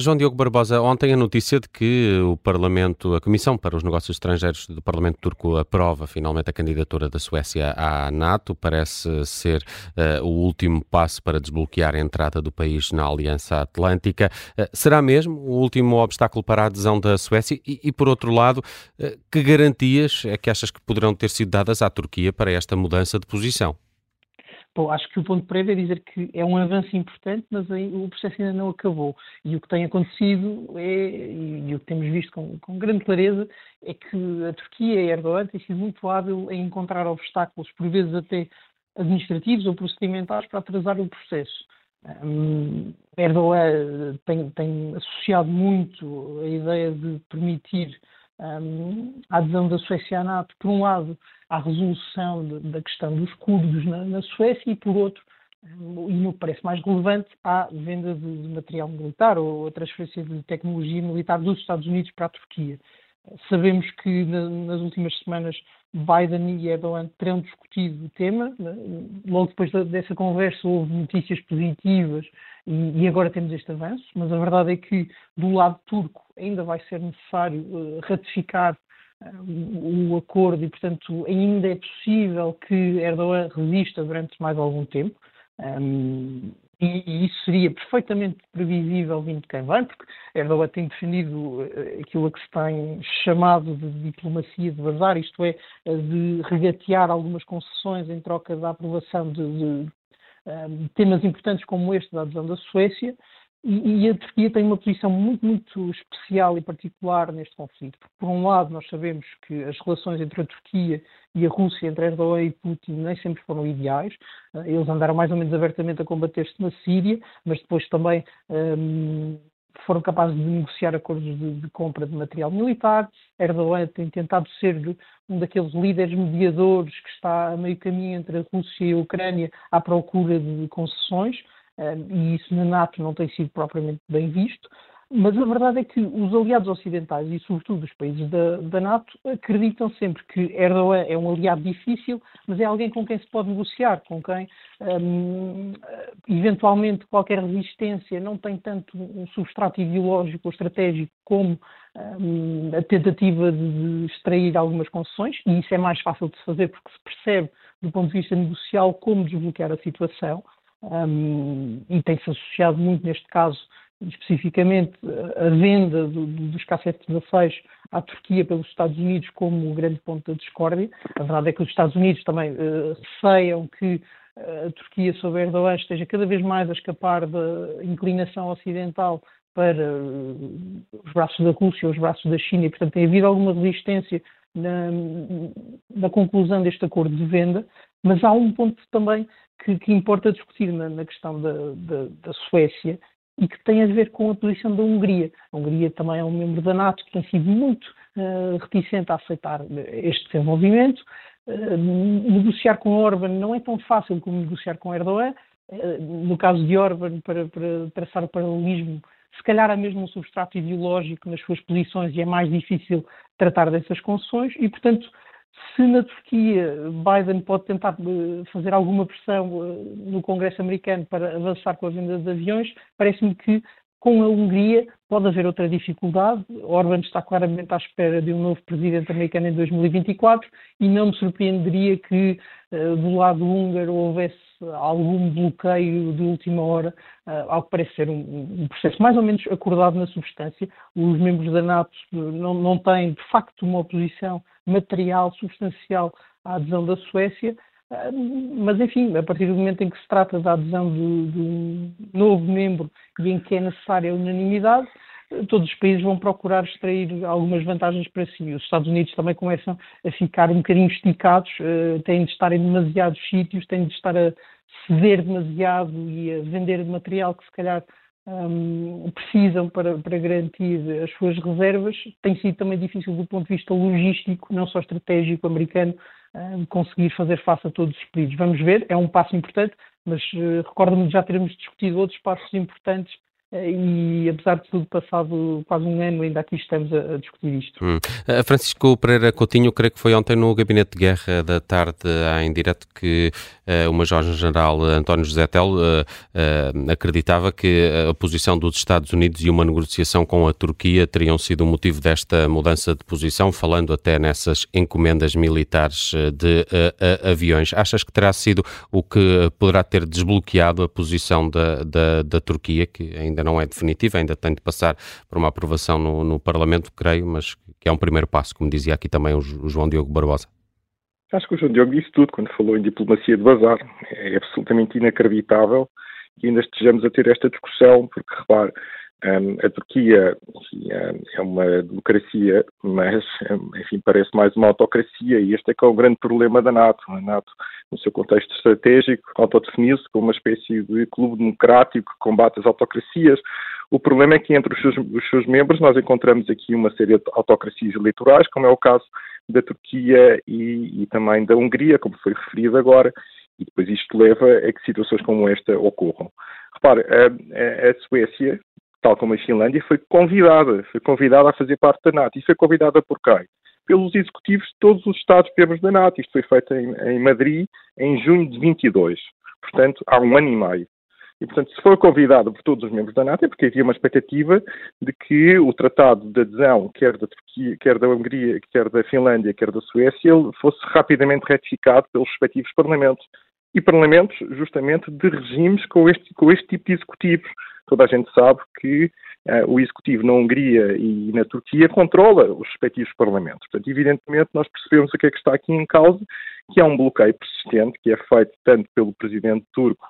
João Diogo Barbosa, ontem a notícia de que o Parlamento, a Comissão para os Negócios Estrangeiros do Parlamento Turco aprova finalmente a candidatura da Suécia à NATO, parece ser uh, o último passo para desbloquear a entrada do país na Aliança Atlântica. Uh, será mesmo o último obstáculo para a adesão da Suécia? E, e por outro lado, uh, que garantias é que achas que poderão ter sido dadas à Turquia para esta mudança de posição? Bom, acho que o ponto prévio é dizer que é um avanço importante, mas aí o processo ainda não acabou. E o que tem acontecido é, e o que temos visto com, com grande clareza, é que a Turquia e a Erdogan têm sido muito hábil em encontrar obstáculos, por vezes até administrativos ou procedimentais, para atrasar o processo. Um, Erdogan tem, tem associado muito a ideia de permitir um, a adesão da Suécia à NATO, por um lado, à resolução de, da questão dos curdos na, na, Suécia e, por outro, um, e que parece mais relevante, à venda de, de, material militar ou a transferência de tecnologia militar dos Estados Unidos para a Turquia. Sabemos que na, nas últimas semanas Biden e Erdogan terão discutido o tema. Né? Logo depois dessa conversa houve notícias positivas e, e, agora temos este avanço, mas a verdade é que do lado turco ainda vai ser necessário uh, ratificar uh, o acordo e, portanto, ainda é possível que Erdogan resista durante mais algum tempo. Um, e, e, isso seria perfeitamente previsível vindo de quem vem, porque Erdogan tem defendido eh, aquilo que se tem chamado de diplomacia de bazar, isto é, de regatear algumas concessões em troca da aprovação de, de temas importantes como este da adesão da Suécia, e, a Turquia tem uma posição muito, muito especial e particular neste conflito. Porque, por um lado, nós sabemos que as relações entre a Turquia e a Rússia, entre Erdogan e Putin, nem sempre foram ideais. Uh, eles andaram mais ou menos abertamente a combater-se na Síria, mas depois também um, foram capazes de negociar acordos de, de, compra de material militar. Erdogan tem tentado ser um daqueles líderes mediadores que está a meio caminho entre a Rússia e a Ucrânia à procura de concessões, e isso na NATO não tem sido propriamente bem visto. Mas a verdade é que os aliados ocidentais e, sobretudo, os países da, da, NATO acreditam sempre que Erdogan é um aliado difícil, mas é alguém com quem se pode negociar, com quem, um, eventualmente, qualquer resistência não tem tanto um substrato ideológico ou estratégico como um, a tentativa de, extrair algumas concessões, e isso é mais fácil de se fazer porque se percebe, do ponto de vista negocial, como desbloquear a situação. Um, e tem-se associado muito, neste caso, especificamente a venda do, dos K-716 à Turquia pelos Estados Unidos como o grande ponto da discórdia. A verdade é que os Estados Unidos também uh, receiam que eh, a Turquia, sob Erdogan, esteja cada vez mais a escapar da inclinação ocidental para uh, os braços da Rússia, os braços da China, e, portanto, tem havido alguma resistência na, na conclusão deste acordo de venda, mas há um ponto também que, que importa discutir na, na questão da, da, da Suécia, e que tem a ver com a posição da Hungria. A Hungria também é um membro da NATO que tem sido muito uh, reticente a aceitar este desenvolvimento. Uh, negociar com Orban não é tão fácil como negociar com Erdogan. Uh, no caso de Orban, para, para traçar o paralelismo, se calhar há mesmo um substrato ideológico nas suas posições e é mais difícil tratar dessas concessões e, portanto, se na Turquia Biden pode tentar eh, fazer alguma pressão eh, no Congresso americano para avançar com a venda de aviões, parece-me que com a Hungria pode haver outra dificuldade. Orban está claramente à espera de um novo presidente americano em 2024 e não me surpreenderia que uh, do lado húngaro houvesse algum bloqueio de última hora, uh, ao que parece ser um, um, processo mais ou menos acordado na substância. Os membros da NATO não, não têm, de facto, uma oposição material, substancial à adesão da Suécia, ah, mas, enfim, a partir do momento em que se trata da adesão de, de um novo membro e em que é necessária a unanimidade, todos os países vão procurar extrair algumas vantagens para si. Os Estados Unidos também começam a ficar um bocadinho esticados, uh, têm de estar em demasiados sítios, têm de estar a ceder demasiado e a vender material que se calhar um, precisam para, para, garantir as suas reservas. Tem sido também difícil do ponto de vista logístico, não só estratégico americano, um, conseguir fazer face a todos os pedidos. Vamos ver, é um passo importante, mas uh, recordo-me de já termos discutido outros passos importantes e apesar de tudo, passado quase um ano, ainda aqui estamos a, a discutir isto. Hum. Francisco Pereira Coutinho, creio que foi ontem no Gabinete de Guerra da tarde, em direto, que o Major-General António José Tel uh, uh, acreditava que a posição dos Estados Unidos e uma negociação com a Turquia teriam sido o motivo desta mudança de posição, falando até nessas encomendas militares de aviões. Achas que terá sido o que poderá ter desbloqueado a posição da, da, da Turquia, que ainda não é definitiva, ainda tem de passar por uma aprovação no, no Parlamento, creio, mas que é um primeiro passo, como dizia aqui também o João Diogo Barbosa. Acho que o João Diogo disse tudo quando falou em diplomacia de bazar. É absolutamente inacreditável que ainda estejamos a ter esta discussão, porque, repare, um, a Turquia é uma democracia, mas, enfim, parece mais uma autocracia e este é que é o grande problema da NATO. A NATO, no seu contexto estratégico, autodefiniu-se como uma espécie de clube democrático que combate as autocracias. O problema é que entre os seus, os seus membros nós encontramos aqui uma série de autocracias eleitorais, como é o caso da Turquia e, e também da Hungria, como foi referido agora, e depois isto leva a que situações como esta ocorram. Repare, a, a, Suécia tal como a Finlândia, foi convidada, foi convidada a fazer parte da NATO. E foi convidada por quem? Pelos executivos de todos os Estados-membros da NATO. Isto foi feito em, em, Madrid em junho de 22. Portanto, há um ano e meio. E, portanto, se for convidada por todos os membros da NATO, é porque havia uma expectativa de que o tratado de adesão, quer da Turquia, quer da Hungria, quer da Finlândia, quer da Suécia, fosse rapidamente ratificado pelos respectivos parlamentos. E parlamentos, justamente, de regimes com este, com este tipo de executivos toda a gente sabe que uh, o Executivo na Hungria e na Turquia controla os respectivos parlamentos. Portanto, evidentemente, nós percebemos o que é que está aqui em causa, que é um bloqueio persistente, que é feito tanto pelo presidente turco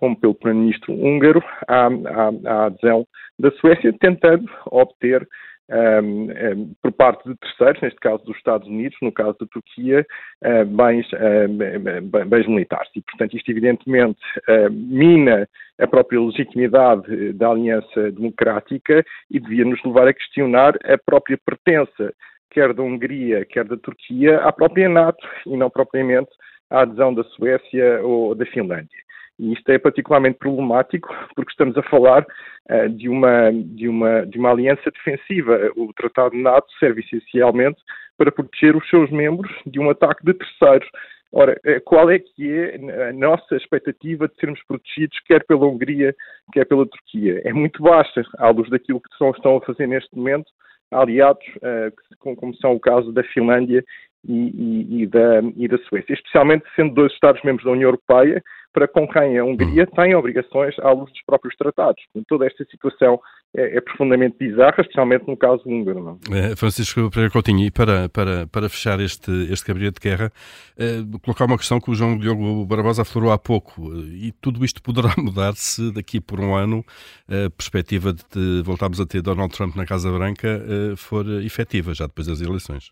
como pelo primeiro-ministro húngaro à, à, à adesão da Suécia, tentando obter um, um, por parte de terceiros, neste caso dos Estados Unidos, no caso da Turquia, uh, bens, uh, bens militares. E, portanto, isto evidentemente uh, mina a própria legitimidade da aliança democrática e devia nos levar a questionar a própria pertença, quer da Hungria, quer da Turquia, à própria NATO e não propriamente à adesão da Suécia ou da Finlândia. E isto é particularmente problemático porque estamos a falar uh, de, uma, de, uma, de uma aliança defensiva. O Tratado de NATO serve essencialmente para proteger os seus membros de um ataque de terceiros. Ora, eh, qual é que é a nossa expectativa de sermos protegidos, quer pela Hungria, quer pela Turquia? É muito baixa, à luz daquilo que estão a fazer neste momento, aliados, uh, como são o caso da Finlândia e, e, e, da, e da Suécia, especialmente sendo dois Estados-membros da União Europeia, para com quem a Hungria uhum. tem obrigações à luz dos próprios tratados. toda esta situação é, é, profundamente bizarra, especialmente no caso húngaro. É, Francisco Pereira Coutinho, e para, para, para fechar este, este gabinete de guerra, é, colocar uma questão que o João Diogo Barbosa aflorou há pouco, e tudo isto poderá mudar se daqui por um ano a perspectiva de voltarmos a ter Donald Trump na Casa Branca eh, for efetiva, já depois das eleições.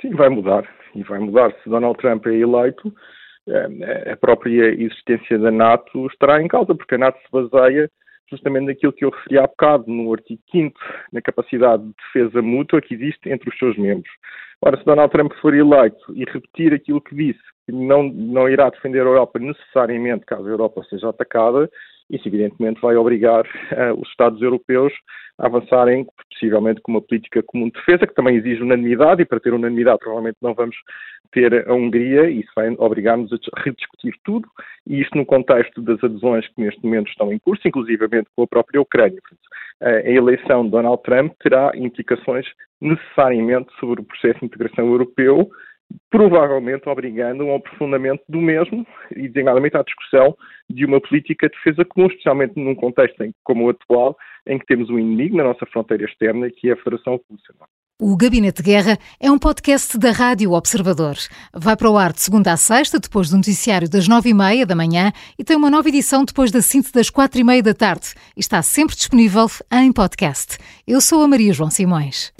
Sim, vai mudar. E vai mudar se Donald Trump é eleito a própria existência da NATO estará em causa, porque a NATO se baseia justamente naquilo que eu referi há bocado, no artigo 5 na capacidade de defesa mútua que existe entre os seus membros. Ora, se Donald Trump for eleito e repetir aquilo que disse, que não, não irá defender a Europa necessariamente caso a Europa seja atacada, isso evidentemente vai obrigar uh, os Estados europeus a avançarem, possivelmente, com uma política comum de defesa, que também exige unanimidade, e para ter unanimidade provavelmente não vamos ter a Hungria, e isso vai obrigar-nos a rediscutir tudo, e isto no contexto das adesões que neste momento estão em curso, inclusivamente com a própria Ucrânia. a eleição de Donald Trump terá implicações necessariamente sobre o processo de integração europeu, provavelmente obrigando um aprofundamento do mesmo e, designadamente, à discussão de uma política de defesa comum, especialmente num contexto em, como o atual, em que temos um inimigo na nossa fronteira externa, que é a Federação Rússia. O Gabinete de Guerra é um podcast da Rádio Observador. Vai para o ar de segunda a sexta, depois do noticiário das nove e meia da manhã e tem uma nova edição depois da cinta das quatro e meia da tarde. Está sempre disponível em podcast. Eu sou a Maria João Simões.